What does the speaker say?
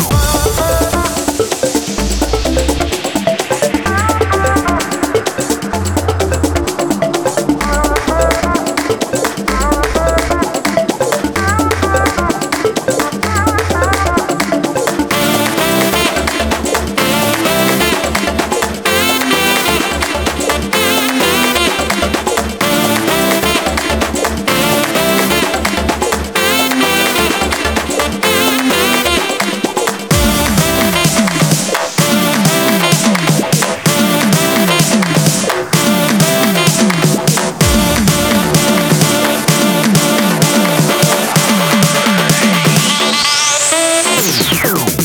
Oh. Two.